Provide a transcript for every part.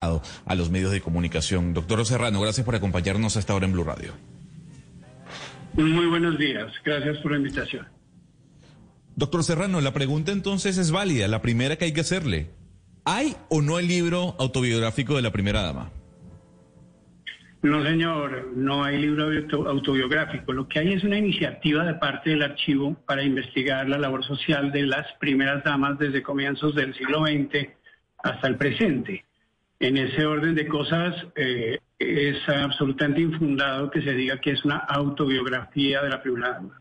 a los medios de comunicación. Doctor Serrano, gracias por acompañarnos hasta ahora en Blue Radio. Muy buenos días, gracias por la invitación. Doctor Serrano, la pregunta entonces es válida, la primera que hay que hacerle. ¿Hay o no el libro autobiográfico de la primera dama? No, señor, no hay libro autobiográfico. Lo que hay es una iniciativa de parte del archivo para investigar la labor social de las primeras damas desde comienzos del siglo XX hasta el presente. En ese orden de cosas, eh, es absolutamente infundado que se diga que es una autobiografía de la primera dama.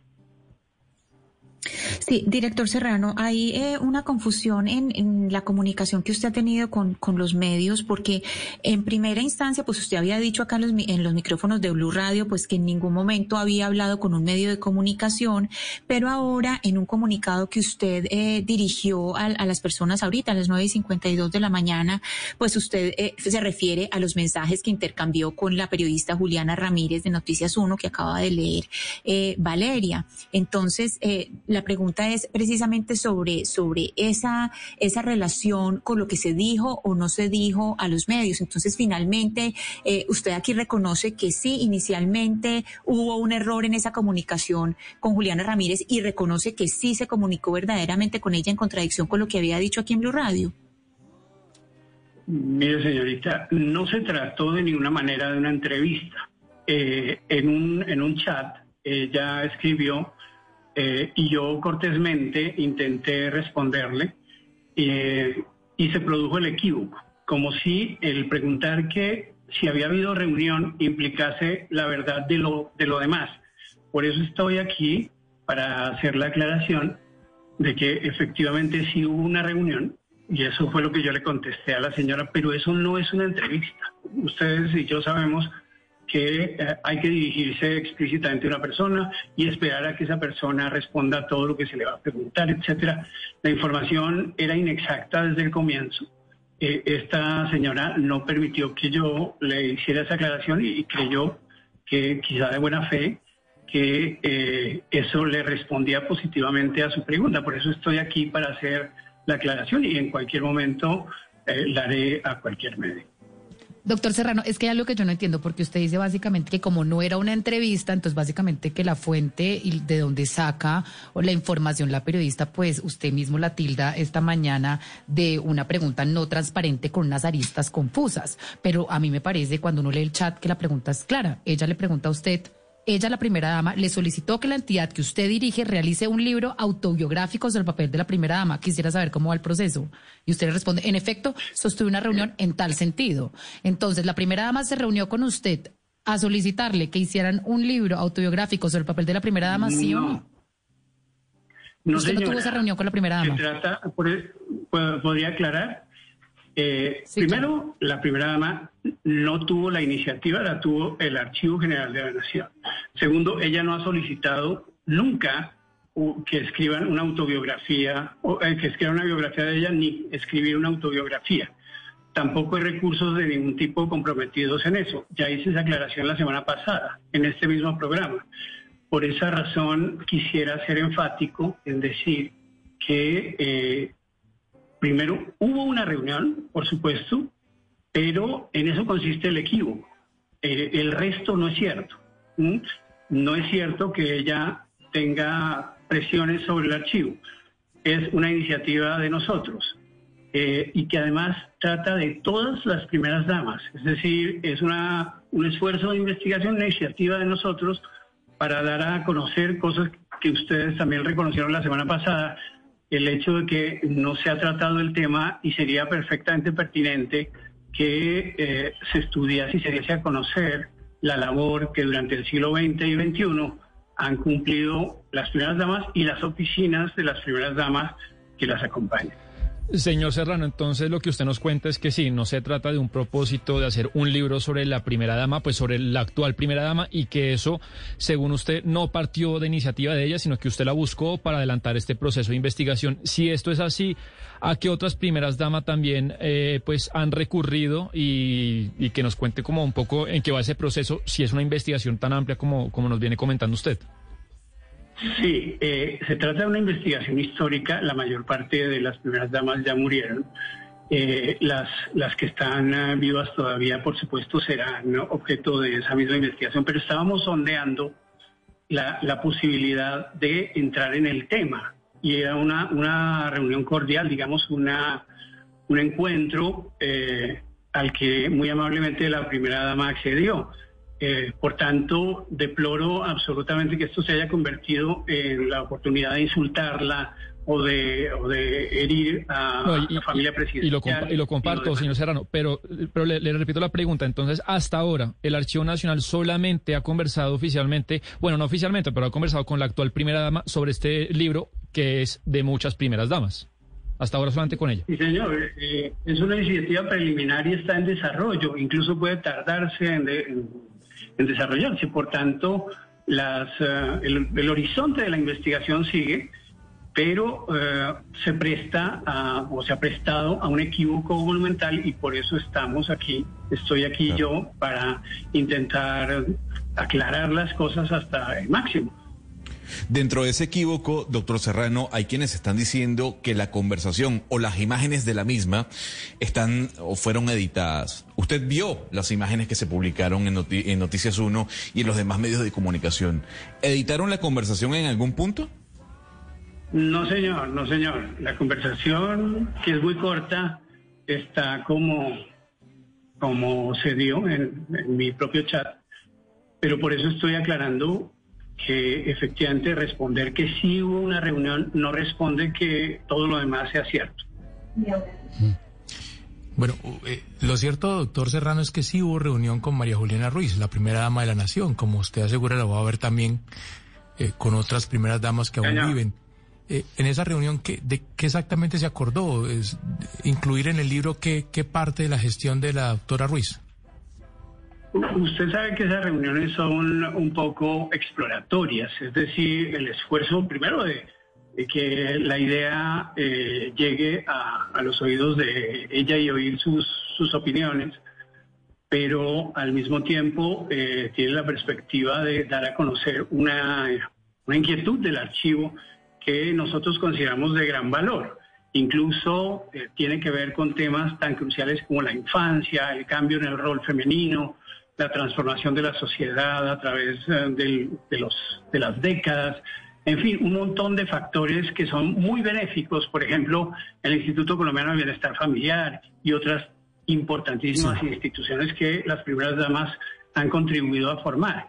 Sí, director Serrano, hay eh, una confusión en, la comunicación que usted ha tenido con, con, los medios, porque en primera instancia, pues usted había dicho acá los, en los, micrófonos de Blue Radio, pues que en ningún momento había hablado con un medio de comunicación, pero ahora en un comunicado que usted eh, dirigió a, las personas ahorita, a las 9 y 52 de la mañana, pues usted eh, se refiere a los mensajes que intercambió con la periodista Juliana Ramírez de Noticias 1 que acaba de leer Valeria. Entonces, la pregunta es precisamente sobre, sobre esa, esa relación con lo que se dijo o no se dijo a los medios. Entonces, finalmente, eh, usted aquí reconoce que sí, inicialmente hubo un error en esa comunicación con Juliana Ramírez y reconoce que sí se comunicó verdaderamente con ella en contradicción con lo que había dicho aquí en Blue Radio. Mire, señorita, no se trató de ninguna manera de una entrevista. Eh, en, un, en un chat ella escribió eh, y yo cortésmente intenté responderle eh, y se produjo el equívoco, como si el preguntar que si había habido reunión implicase la verdad de lo, de lo demás. Por eso estoy aquí para hacer la aclaración de que efectivamente sí hubo una reunión y eso fue lo que yo le contesté a la señora, pero eso no es una entrevista. Ustedes y yo sabemos que eh, hay que dirigirse explícitamente a una persona y esperar a que esa persona responda a todo lo que se le va a preguntar, etcétera. La información era inexacta desde el comienzo. Eh, esta señora no permitió que yo le hiciera esa aclaración y, creyó que quizá de buena fe que eh, eso le respondía positivamente a su pregunta. Por eso estoy aquí para hacer la aclaración y en cualquier momento la haré a cualquier medio. Doctor Serrano, es que hay algo que yo no entiendo, porque usted dice básicamente que como no era una entrevista, entonces básicamente que la fuente y de donde saca o la información la periodista, pues usted mismo la tilda esta mañana de una pregunta no transparente con unas aristas confusas. Pero a mí me parece cuando uno lee el chat que la pregunta es clara. Ella le pregunta a usted ella, la primera dama, le solicitó que la entidad que usted dirige realice un libro autobiográfico sobre el papel de la primera dama. Quisiera saber cómo va el proceso. Y usted le responde, en efecto, sostuve una reunión en tal sentido. Entonces, la primera dama se reunió con usted a solicitarle que hicieran un libro autobiográfico sobre el papel de la primera dama, ¿sí o no? No, ¿Usted no tuvo esa reunión con la primera dama? trata, ¿Podría aclarar? Eh, primero, la primera dama no tuvo la iniciativa, la tuvo el Archivo General de la Nación. Segundo, ella no ha solicitado nunca que escriban una autobiografía, o eh, que escriban una biografía de ella, ni escribir una autobiografía. Tampoco hay recursos de ningún tipo comprometidos en eso. Ya hice esa aclaración la semana pasada, en este mismo programa. Por esa razón quisiera ser enfático en decir que eh, Primero, hubo una reunión, por supuesto, pero en eso consiste el equívoco. Eh, el resto no es cierto. No es cierto que ella tenga presiones sobre el archivo. Es una iniciativa de nosotros eh, y que además trata de todas las primeras damas. Es decir, es una, un esfuerzo de investigación, una iniciativa de nosotros para dar a conocer cosas que ustedes también reconocieron la semana pasada, el hecho de que no se ha tratado el tema y sería perfectamente pertinente que eh, se estudiase y se diese a conocer la labor que durante el siglo XX y XXI han cumplido las primeras damas y las oficinas de las primeras damas que las acompañan. Señor Serrano, entonces lo que usted nos cuenta es que sí, no se trata de un propósito de hacer un libro sobre la primera dama, pues sobre la actual primera dama y que eso, según usted, no partió de iniciativa de ella, sino que usted la buscó para adelantar este proceso de investigación. Si esto es así, ¿a qué otras primeras damas también eh, pues han recurrido y, y, que nos cuente como un poco en qué va ese proceso, si es una investigación tan amplia como, como nos viene comentando usted? Sí, eh, se trata de una investigación histórica. La mayor parte de las primeras damas ya murieron Eh, las, las que están eh, vivas todavía, por supuesto, serán objeto de esa misma investigación, pero estábamos sondeando la, la posibilidad de entrar en el tema y era una, una reunión cordial, digamos, una, un encuentro eh, al que muy amablemente la primera dama accedió. Eh, por tanto, deploro absolutamente que esto se haya convertido en la oportunidad de insultarla o de, o de herir a la familia presidencial. Y lo, comparto, señor Serrano, pero, pero le, repito la pregunta. Entonces, hasta ahora, el Archivo Nacional solamente ha conversado oficialmente, bueno, no oficialmente, pero ha conversado con la actual primera dama sobre este libro que es de muchas primeras damas. Hasta ahora solamente con ella. Sí, señor. Eh, es una iniciativa preliminar y está en desarrollo. Incluso puede tardarse en, desarrollarse. Por tanto, las, eh, el horizonte de la investigación sigue pero eh, se presta a, o se ha prestado a un equívoco monumental y por eso estamos aquí, estoy aquí yo para intentar aclarar las cosas hasta el máximo. Dentro de ese equívoco, doctor Serrano, hay quienes están diciendo que la conversación o las imágenes de la misma están o fueron editadas. Usted vio las imágenes que se publicaron en, Noticias 1 y en los demás medios de comunicación. ¿Editaron la conversación en algún punto? No, señor, no, señor. La conversación, que es muy corta, está como, como se dio en, mi propio chat. Pero por eso estoy aclarando que efectivamente responder que sí hubo una reunión no responde que todo lo demás sea cierto. Bueno, eh, lo cierto, doctor Serrano, es que sí hubo reunión con María Juliana Ruiz, la primera dama de la nación. Como usted asegura, la va a ver también eh, con otras primeras damas que aún viven. Eh, en esa reunión, ¿qué, ¿de qué exactamente se acordó? ¿Es ¿Incluir en el libro qué, qué parte de la gestión de la doctora Ruiz? Usted sabe que esas reuniones son un poco exploratorias, es decir, el esfuerzo primero de, que la idea eh, llegue a, los oídos de ella y oír sus, sus opiniones, pero al mismo tiempo eh, tiene la perspectiva de dar a conocer una, inquietud del archivo que nosotros consideramos de gran valor. Incluso eh, tiene que ver con temas tan cruciales como la infancia, el cambio en el rol femenino, la transformación de la sociedad a través eh, de, los, de las décadas, en fin, un montón de factores que son muy benéficos, por ejemplo, el Instituto Colombiano de Bienestar Familiar y otras importantísimas instituciones que las primeras damas han contribuido a formar.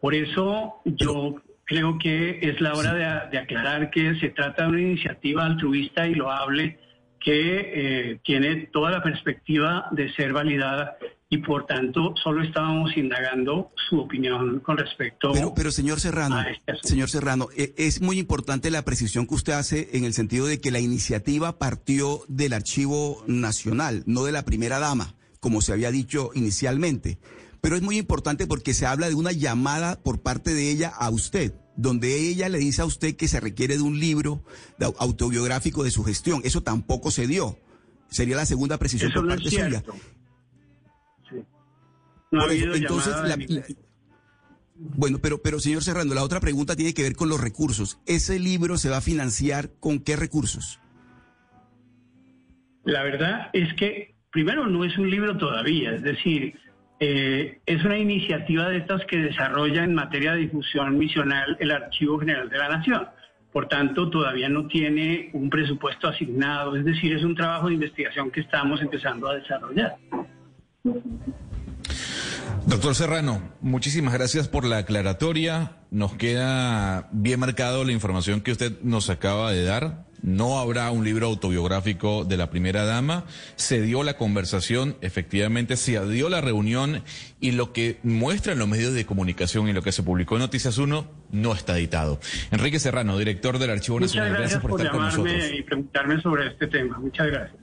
Por eso yo creo que es la hora de, aclarar que se trata de una iniciativa altruista y loable que eh, tiene toda la perspectiva de ser validada y por tanto solo estábamos indagando su opinión con respecto pero, pero señor Serrano este señor Serrano e, es muy importante la precisión que usted hace en el sentido de que la iniciativa partió del archivo nacional no de la primera dama como se había dicho inicialmente pero es muy importante porque se habla de una llamada por parte de ella a usted, donde ella le dice a usted que se requiere de un libro autobiográfico de su gestión. Eso tampoco se dio. Sería la segunda precisión por parte suya. Entonces, bueno, pero, pero señor Serrano, la otra pregunta tiene que ver con los recursos. ¿Ese libro se va a financiar con qué recursos? La verdad es que, primero, no es un libro todavía, es decir, eh, es una iniciativa de estas que desarrolla en materia de difusión misional el Archivo General de la Nación. Por tanto, todavía no tiene un presupuesto asignado, es decir, es un trabajo de investigación que estamos empezando a desarrollar. Doctor Serrano, muchísimas gracias por la aclaratoria. Nos queda bien marcado la información que usted nos acaba de dar. No habrá un libro autobiográfico de la primera dama. Se dio la conversación, efectivamente se dio la reunión y lo que muestra en los medios de comunicación y lo que se publicó en Noticias 1 no está editado. Enrique Serrano, director del Archivo Nacional, gracias por, estar con nosotros. y preguntarme sobre este tema. Muchas gracias.